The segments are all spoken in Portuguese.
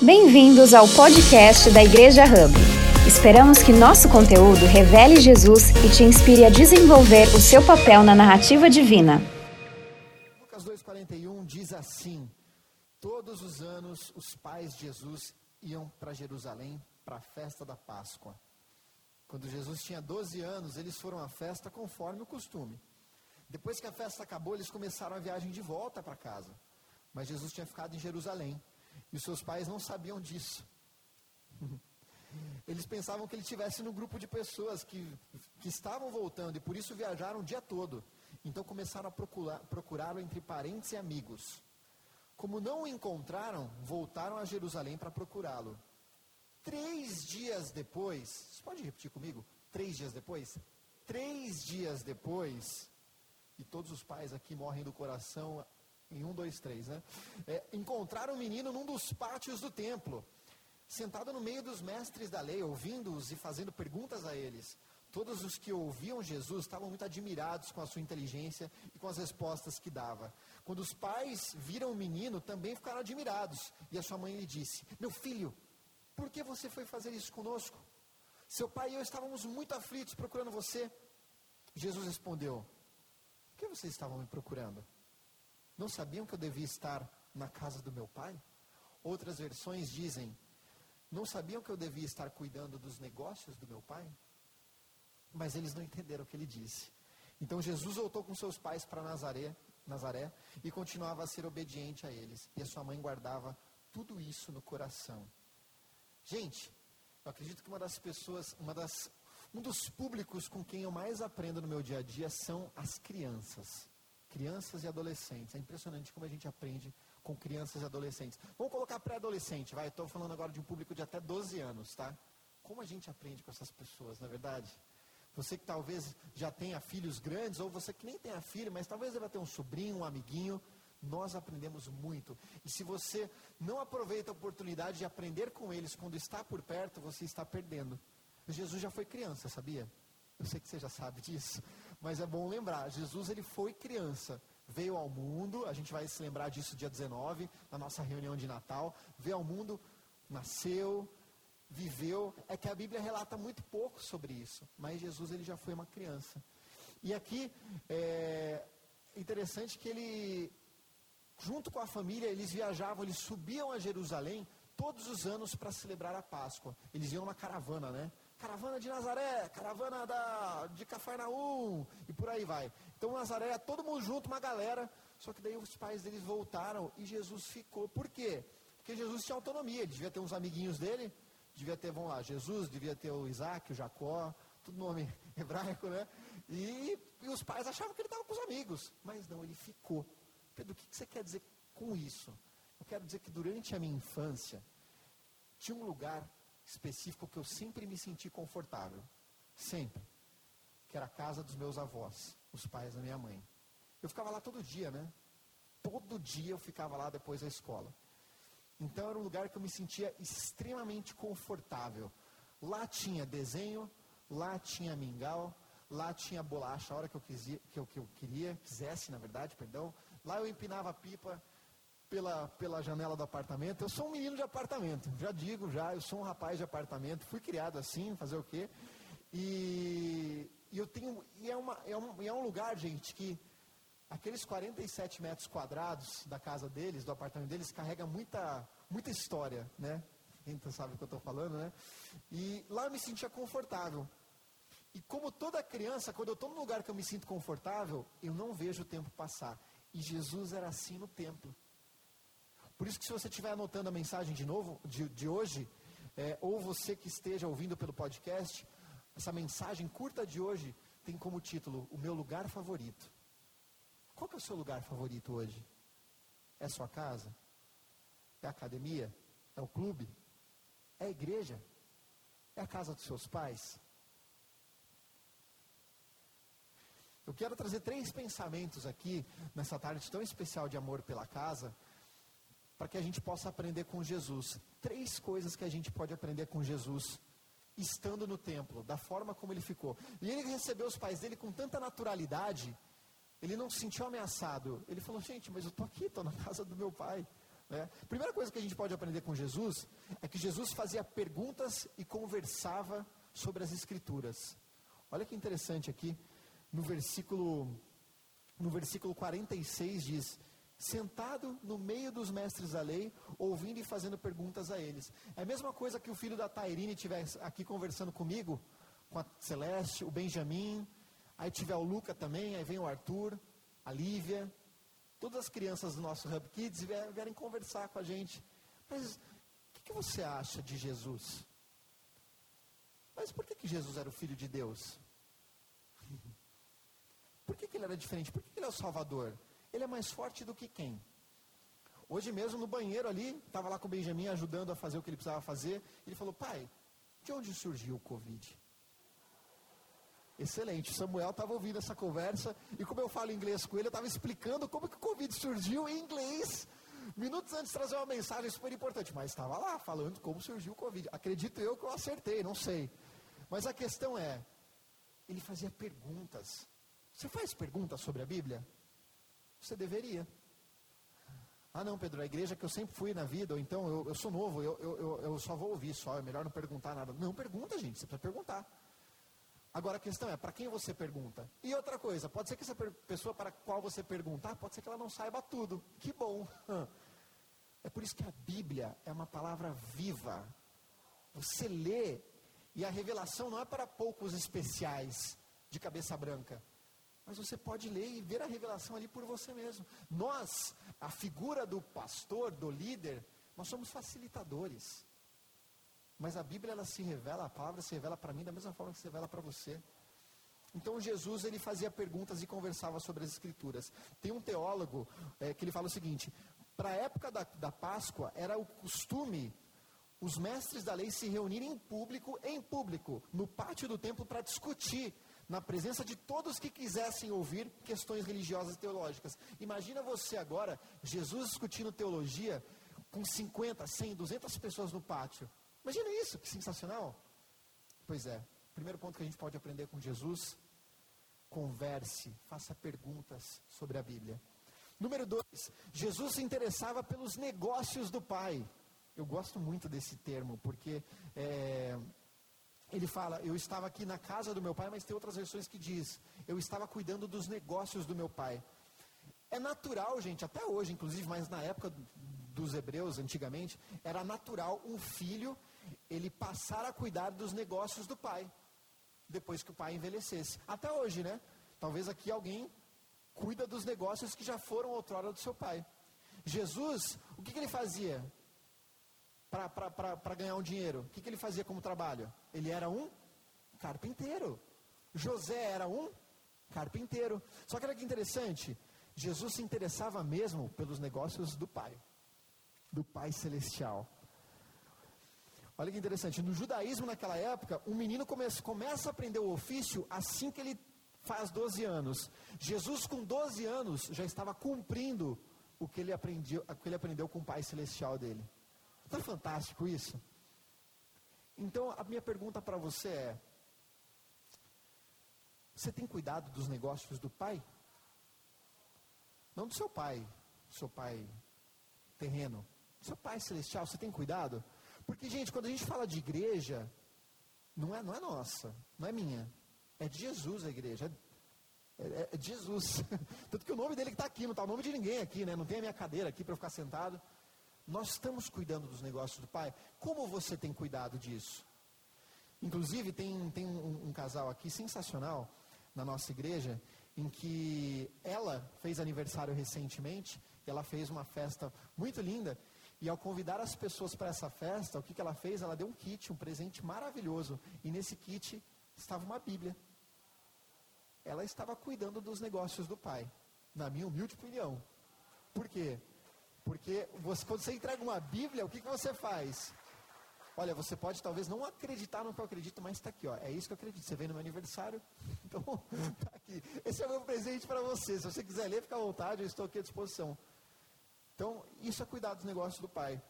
Bem-vindos ao podcast da Igreja Hub. Esperamos que nosso conteúdo revele Jesus e te inspire a desenvolver o seu papel na narrativa divina. Lucas 2,41 diz assim: Todos os anos os pais de Jesus iam para Jerusalém para a festa da Páscoa. Quando Jesus tinha 12 anos, eles foram à festa conforme o costume. Depois que a festa acabou, eles começaram a viagem de volta para casa. Mas Jesus tinha ficado em Jerusalém. E os seus pais não sabiam disso. Eles pensavam que ele estivesse no grupo de pessoas que, que estavam voltando e por isso viajaram o dia todo. Então começaram a procurá-lo entre parentes e amigos. Como não o encontraram, voltaram a Jerusalém para procurá-lo. Três dias depois, você pode repetir comigo? Três dias depois? Três dias depois, e todos os pais aqui morrem do coração em um, dois, três, né? É, encontraram um menino num dos pátios do templo, sentado no meio dos mestres da lei, ouvindo-os e fazendo perguntas a eles. Todos os que ouviam Jesus estavam muito admirados com a sua inteligência e com as respostas que dava. Quando os pais viram o menino, também ficaram admirados. E a sua mãe lhe disse: Meu filho, por que você foi fazer isso conosco? Seu pai e eu estávamos muito aflitos procurando você. Jesus respondeu: Por que vocês estavam me procurando? Não sabiam que eu devia estar na casa do meu pai? Outras versões dizem: Não sabiam que eu devia estar cuidando dos negócios do meu pai? Mas eles não entenderam o que ele disse. Então Jesus voltou com seus pais para Nazaré, Nazaré e continuava a ser obediente a eles. E a sua mãe guardava tudo isso no coração. Gente, eu acredito que uma das pessoas, uma das, um dos públicos com quem eu mais aprendo no meu dia a dia são as crianças crianças e adolescentes. É impressionante como a gente aprende com crianças e adolescentes. Vamos colocar pré-adolescente, vai. Estou falando agora de um público de até 12 anos, tá? Como a gente aprende com essas pessoas, na é verdade? Você que talvez já tenha filhos grandes, ou você que nem tenha filho, mas talvez vai ter um sobrinho, um amiguinho, nós aprendemos muito. E se você não aproveita a oportunidade de aprender com eles quando está por perto, você está perdendo. Jesus já foi criança, sabia? Eu sei que você já sabe disso, mas é bom lembrar, Jesus ele foi criança, veio ao mundo, a gente vai se lembrar disso dia 19, na nossa reunião de Natal, veio ao mundo, nasceu, viveu, é que a Bíblia relata muito pouco sobre isso, mas Jesus ele já foi uma criança. E aqui é interessante que ele, junto com a família, eles viajavam, eles subiam a Jerusalém todos os anos para celebrar a Páscoa. Eles iam numa caravana, né? Caravana de Nazaré, caravana da, de Cafarnaum, e por aí vai. Então Nazaré, todo mundo junto, uma galera, só que daí os pais deles voltaram e Jesus ficou. Por quê? Porque Jesus tinha autonomia, ele devia ter uns amiguinhos dele, devia ter, vamos lá, Jesus, devia ter o Isaac, o Jacó, tudo nome hebraico, né? E, e os pais achavam que ele estava com os amigos, mas não, ele ficou. Pedro, o que você quer dizer com isso? Eu quero dizer que durante a minha infância, tinha um lugar específico que eu sempre me senti confortável. Sempre. Que era a casa dos meus avós, os pais da minha mãe. Eu ficava lá todo dia, né? Todo dia eu ficava lá depois da escola. Então era um lugar que eu me sentia extremamente confortável. Lá tinha desenho, lá tinha mingau, lá tinha bolacha a hora que eu, quisia, que eu, que eu queria, quisesse, na verdade, perdão. Lá eu empinava pipa, pela, pela janela do apartamento. Eu sou um menino de apartamento, já digo, já, eu sou um rapaz de apartamento, fui criado assim, fazer o quê? E, e eu tenho. E é, uma, é, um, é um lugar, gente, que aqueles 47 metros quadrados da casa deles, do apartamento deles, carrega muita, muita história, né? Então sabe o que eu estou falando, né? E lá eu me sentia confortável. E como toda criança, quando eu estou num lugar que eu me sinto confortável, eu não vejo o tempo passar. E Jesus era assim no templo. Por isso que se você estiver anotando a mensagem de novo, de, de hoje, é, ou você que esteja ouvindo pelo podcast, essa mensagem curta de hoje tem como título O Meu Lugar Favorito. Qual que é o seu lugar favorito hoje? É a sua casa? É a academia? É o clube? É a igreja? É a casa dos seus pais? Eu quero trazer três pensamentos aqui, nessa tarde tão especial de amor pela casa, para que a gente possa aprender com Jesus. Três coisas que a gente pode aprender com Jesus estando no templo, da forma como ele ficou. E ele recebeu os pais dele com tanta naturalidade, ele não se sentiu ameaçado. Ele falou: Gente, mas eu estou aqui, estou na casa do meu pai. Né? Primeira coisa que a gente pode aprender com Jesus é que Jesus fazia perguntas e conversava sobre as Escrituras. Olha que interessante aqui, no versículo, no versículo 46 diz: Sentado no meio dos mestres da lei, ouvindo e fazendo perguntas a eles. É a mesma coisa que o filho da Tairine estivesse aqui conversando comigo, com a Celeste, o Benjamin, aí tiver o Luca também, aí vem o Arthur, a Lívia, todas as crianças do nosso Hub Kids vierem conversar com a gente. Mas o que, que, você acha de Jesus? Mas por que, que Jesus era o Filho de Deus? Por que, que ele era diferente? Por que, que ele é o Salvador? Ele é mais forte do que quem? Hoje mesmo no banheiro ali, estava lá com o Benjamin ajudando a fazer o que ele precisava fazer. Ele falou, pai, de onde surgiu o Covid? Excelente. Samuel estava ouvindo essa conversa e como eu falo inglês com ele, eu estava explicando como que o Covid surgiu em inglês. Minutos antes de trazer uma mensagem super importante, mas estava lá falando como surgiu o Covid. Acredito eu que eu acertei, não sei. Mas a questão é, ele fazia perguntas. Você faz perguntas sobre a Bíblia? Você deveria. Ah, não, Pedro, a igreja que eu sempre fui na vida, ou então eu, eu sou novo, eu, eu, eu só vou ouvir só, é melhor não perguntar nada. Não, pergunta, gente, você precisa perguntar. Agora a questão é, para quem você pergunta? E outra coisa, pode ser que essa pessoa para qual você perguntar, pode ser que ela não saiba tudo. Que bom. É por isso que a Bíblia é uma palavra viva. Você lê e a revelação não é para poucos especiais de cabeça branca. Mas você pode ler e ver a revelação ali por você mesmo. Nós, a figura do pastor, do líder, nós somos facilitadores. Mas a Bíblia ela se revela, a palavra se revela para mim da mesma forma que se revela para você. Então Jesus ele fazia perguntas e conversava sobre as escrituras. Tem um teólogo é, que ele fala o seguinte: para a época da, da Páscoa era o costume os mestres da lei se reunirem em público, em público, no pátio do templo para discutir na presença de todos que quisessem ouvir questões religiosas e teológicas. Imagina você agora, Jesus discutindo teologia com 50, 100, 200 pessoas no pátio. Imagina isso, que sensacional. Pois é, primeiro ponto que a gente pode aprender com Jesus, converse, faça perguntas sobre a Bíblia. Número dois, Jesus se interessava pelos negócios do Pai. Eu gosto muito desse termo, porque é, ele fala, eu estava aqui na casa do meu pai, mas tem outras versões que diz, eu estava cuidando dos negócios do meu pai. É natural, gente, até hoje, inclusive, mas na época dos hebreus, antigamente, era natural um filho ele passar a cuidar dos negócios do pai, depois que o pai envelhecesse. Até hoje, né? Talvez aqui alguém cuida dos negócios que já foram outrora do seu pai. Jesus, o que, que ele fazia para ganhar um dinheiro? O que, que ele fazia como trabalho? Ele era um carpinteiro. José era um carpinteiro. Só que olha que interessante, Jesus se interessava mesmo pelos negócios do Pai, do Pai Celestial. Olha que interessante, no judaísmo naquela época, um menino começa, começa a aprender o ofício assim que ele faz 12 anos. Jesus, com 12 anos, já estava cumprindo o que ele o que ele aprendeu com o Pai Celestial dele. É fantástico isso? Então, a minha pergunta para você é: você tem cuidado dos negócios do Pai? Não do seu pai, seu pai terreno, seu pai celestial, você tem cuidado? Porque, gente, quando a gente fala de igreja, não é, não é nossa, não é minha. É de Jesus a igreja. É, é, é de Jesus. Tanto que o nome dele está aqui, não está o nome de ninguém aqui, né? Não tem a minha cadeira aqui para eu ficar sentado. Nós estamos cuidando dos negócios do Pai. Como você tem cuidado disso? Inclusive, tem, tem um, um casal aqui sensacional na nossa igreja, em que ela fez aniversário recentemente, ela fez uma festa muito linda, e ao convidar as pessoas para essa festa, o que, que ela fez? Ela deu um kit, um presente maravilhoso. E nesse kit estava uma Bíblia. Ela estava cuidando dos negócios do pai, na minha humilde opinião. Por quê? Porque você, quando você entrega uma Bíblia, o que, que você faz? Olha, você pode talvez não acreditar no que eu acredito, mas está aqui, ó. É isso que eu acredito. Você vem no meu aniversário, então está aqui. Esse é o meu presente para você. Se você quiser ler, fica à vontade, eu estou aqui à disposição. Então, isso é cuidar dos negócios do Pai.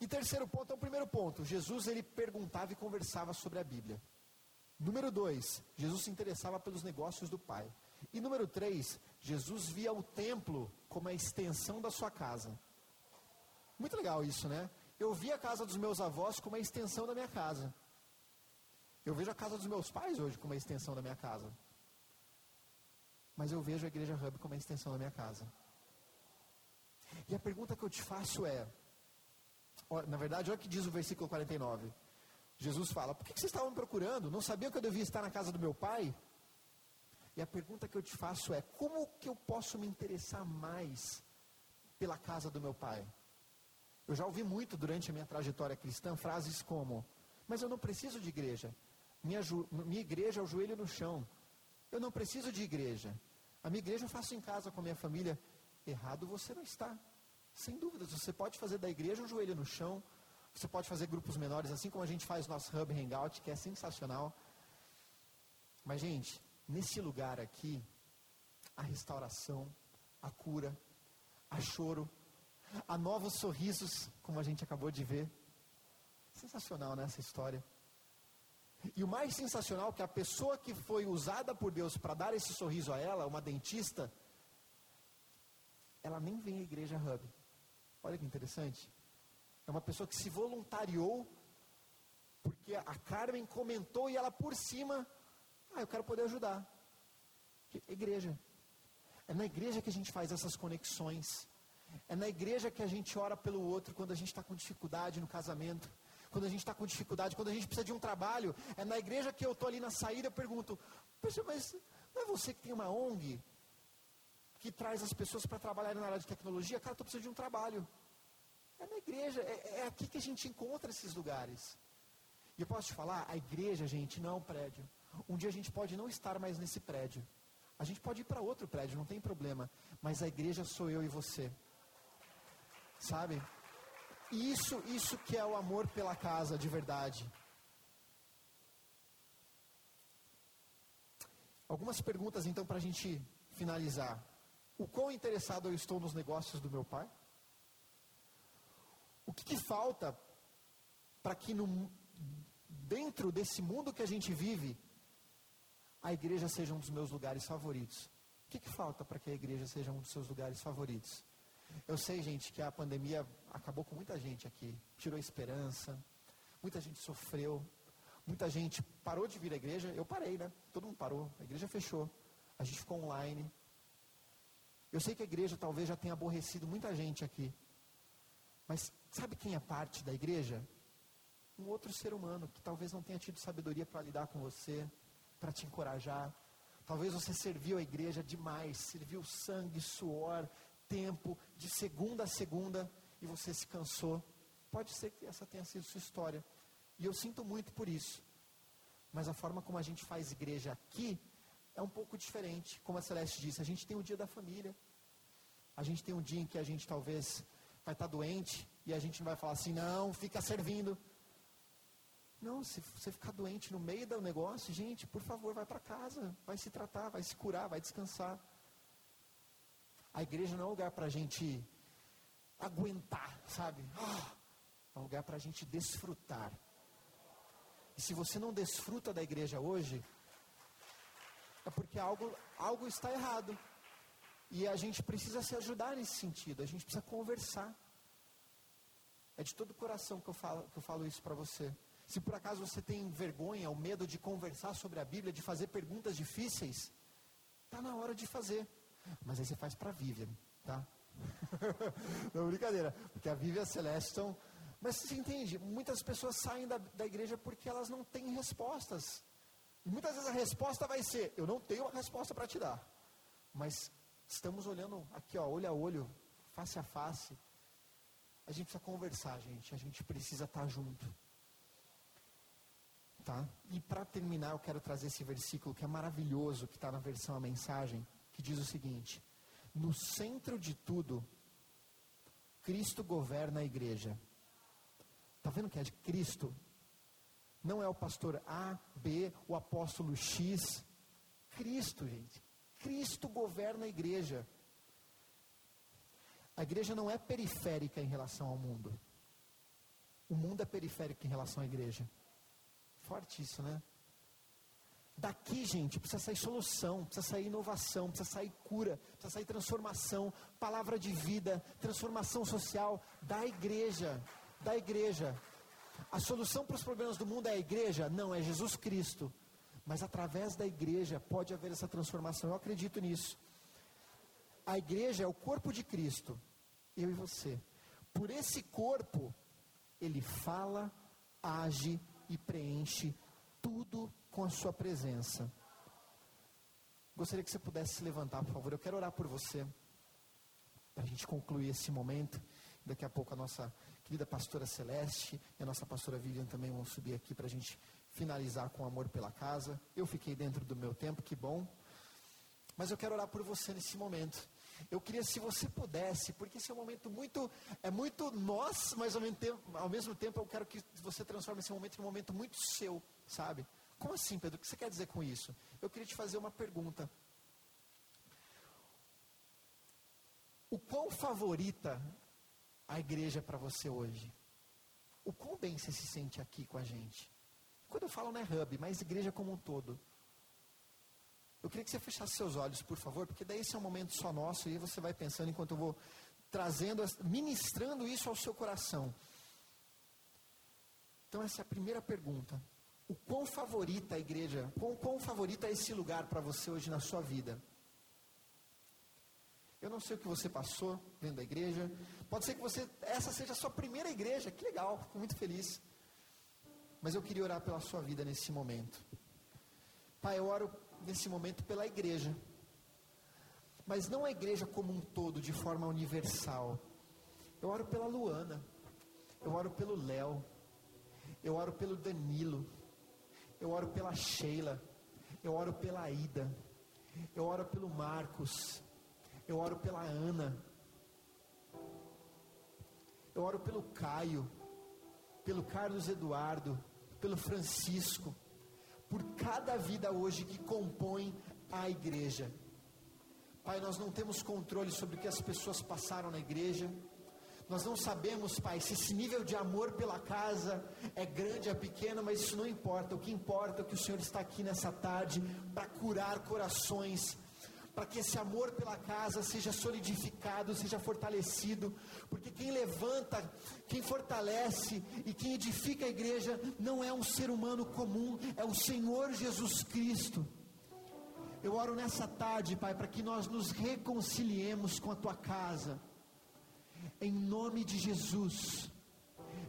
E terceiro ponto é o primeiro ponto. Jesus ele perguntava e conversava sobre a Bíblia. Número dois, Jesus se interessava pelos negócios do Pai. E número três, Jesus via o templo como a extensão da sua casa. Muito legal isso, né? Eu vi a casa dos meus avós como a extensão da minha casa. Eu vejo a casa dos meus pais hoje como a extensão da minha casa. Mas eu vejo a Igreja Hub como a extensão da minha casa. E a pergunta que eu te faço é: na verdade, olha o que diz o versículo 49. Jesus fala: Por que vocês estavam me procurando? Não sabiam que eu devia estar na casa do meu pai? E a pergunta que eu te faço é: Como que eu posso me interessar mais pela casa do meu pai? Eu já ouvi muito durante a minha trajetória cristã frases como: Mas eu não preciso de igreja. Minha, minha igreja é o joelho no chão. Eu não preciso de igreja. A minha igreja eu faço em casa com a minha família. Errado você não está. Sem dúvidas, você pode fazer da igreja um joelho no chão. Você pode fazer grupos menores, assim como a gente faz nosso Hub Hangout, que é sensacional. Mas, gente, nesse lugar aqui, a restauração, a cura, a choro, a novos sorrisos, como a gente acabou de ver. Sensacional nessa né, história. E o mais sensacional é que a pessoa que foi usada por Deus para dar esse sorriso a ela, uma dentista, ela nem vem à igreja Hub. Olha que interessante. É uma pessoa que se voluntariou, porque a Carmen comentou e ela por cima, ah, eu quero poder ajudar. Igreja. É na igreja que a gente faz essas conexões. É na igreja que a gente ora pelo outro quando a gente está com dificuldade no casamento quando a gente está com dificuldade, quando a gente precisa de um trabalho. É na igreja que eu estou ali na saída, eu pergunto, mas não é você que tem uma ONG que traz as pessoas para trabalhar na área de tecnologia? Cara, estou precisando de um trabalho. É na igreja, é, é aqui que a gente encontra esses lugares. E eu posso te falar, a igreja, gente, não é um prédio. Um dia a gente pode não estar mais nesse prédio. A gente pode ir para outro prédio, não tem problema. Mas a igreja sou eu e você. Sabe? Isso, isso que é o amor pela casa de verdade. Algumas perguntas então para a gente finalizar. O quão interessado eu estou nos negócios do meu pai? O que, que falta para que no, dentro desse mundo que a gente vive, a igreja seja um dos meus lugares favoritos? O que, que falta para que a igreja seja um dos seus lugares favoritos? Eu sei, gente, que a pandemia acabou com muita gente aqui, tirou a esperança, muita gente sofreu, muita gente parou de vir à igreja. Eu parei, né? Todo mundo parou, a igreja fechou, a gente ficou online. Eu sei que a igreja talvez já tenha aborrecido muita gente aqui, mas sabe quem é parte da igreja? Um outro ser humano que talvez não tenha tido sabedoria para lidar com você, para te encorajar. Talvez você serviu a igreja demais, serviu sangue, suor, tempo, de segunda a segunda, e você se cansou. Pode ser que essa tenha sido sua história. E eu sinto muito por isso. Mas a forma como a gente faz igreja aqui é um pouco diferente. Como a Celeste disse, a gente tem o dia da família. A gente tem um dia em que a gente talvez vai estar doente e a gente vai falar assim, não, fica servindo. Não, se você ficar doente no meio do negócio, gente, por favor, vai para casa, vai se tratar, vai se curar, vai descansar. A igreja não é um lugar para a gente aguentar, sabe? Ah, é um lugar para a gente desfrutar. E se você não desfruta da igreja hoje, é porque algo, algo está errado. E a gente precisa se ajudar nesse sentido, a gente precisa conversar. É de todo o coração que eu falo, que eu falo isso para você. Se por acaso você tem vergonha ou medo de conversar sobre a Bíblia, de fazer perguntas difíceis, está na hora de fazer. Mas aí você faz para a Vivian, tá? Não, brincadeira. Porque a Vivian estão... Mas você entende, muitas pessoas saem da, da igreja porque elas não têm respostas. E muitas vezes a resposta vai ser, eu não tenho uma resposta para te dar. Mas estamos olhando aqui, ó, olho a olho, face a face. A gente precisa conversar, gente. A gente precisa estar junto. Tá? E para terminar, eu quero trazer esse versículo que é maravilhoso, que está na versão a mensagem que diz o seguinte: No centro de tudo, Cristo governa a igreja. Está vendo que é de Cristo? Não é o pastor A, B, o apóstolo X. Cristo, gente. Cristo governa a igreja. A igreja não é periférica em relação ao mundo. O mundo é periférico em relação à igreja. Forte isso, né? Daqui, gente, precisa sair solução, precisa sair inovação, precisa sair cura, precisa sair transformação, palavra de vida, transformação social da igreja, da igreja. A solução para os problemas do mundo é a igreja? Não, é Jesus Cristo. Mas através da igreja pode haver essa transformação. Eu acredito nisso. A igreja é o corpo de Cristo, eu e você. Por esse corpo, ele fala, age e preenche tudo com a sua presença. Gostaria que você pudesse se levantar, por favor. Eu quero orar por você. Para a gente concluir esse momento. Daqui a pouco a nossa querida pastora Celeste e a nossa pastora Vivian também vão subir aqui para a gente finalizar com amor pela casa. Eu fiquei dentro do meu tempo, que bom. Mas eu quero orar por você nesse momento. Eu queria, se você pudesse, porque esse é um momento muito, é muito nós, mas ao mesmo tempo, ao mesmo tempo eu quero que você transforme esse momento em um momento muito seu, sabe? Como assim, Pedro? O que você quer dizer com isso? Eu queria te fazer uma pergunta. O quão favorita a igreja para você hoje? O quão bem você se sente aqui com a gente? Quando eu falo não é hub, mas igreja como um todo. Eu queria que você fechasse seus olhos, por favor, porque daí esse é um momento só nosso e você vai pensando enquanto eu vou trazendo, ministrando isso ao seu coração. Então essa é a primeira pergunta. O quão favorita a igreja, quão, quão favorita é esse lugar para você hoje na sua vida? Eu não sei o que você passou dentro da igreja. Pode ser que você essa seja a sua primeira igreja. Que legal, fico muito feliz. Mas eu queria orar pela sua vida nesse momento. Pai, eu oro nesse momento pela igreja. Mas não a igreja como um todo, de forma universal. Eu oro pela Luana. Eu oro pelo Léo. Eu oro pelo Danilo. Eu oro pela Sheila. Eu oro pela Ida. Eu oro pelo Marcos. Eu oro pela Ana. Eu oro pelo Caio. Pelo Carlos Eduardo. Pelo Francisco por cada vida hoje que compõe a igreja. Pai, nós não temos controle sobre o que as pessoas passaram na igreja. Nós não sabemos, Pai, se esse nível de amor pela casa é grande, é pequeno, mas isso não importa. O que importa é que o Senhor está aqui nessa tarde para curar corações, para que esse amor pela casa seja solidificado, seja fortalecido, porque quem levanta, quem fortalece e quem edifica a igreja não é um ser humano comum, é o Senhor Jesus Cristo. Eu oro nessa tarde, Pai, para que nós nos reconciliemos com a tua casa, em nome de Jesus.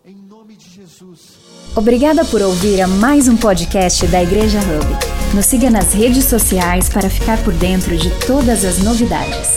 Em nome de Jesus. Obrigada por ouvir a mais um podcast da Igreja Hub. Nos siga nas redes sociais para ficar por dentro de todas as novidades.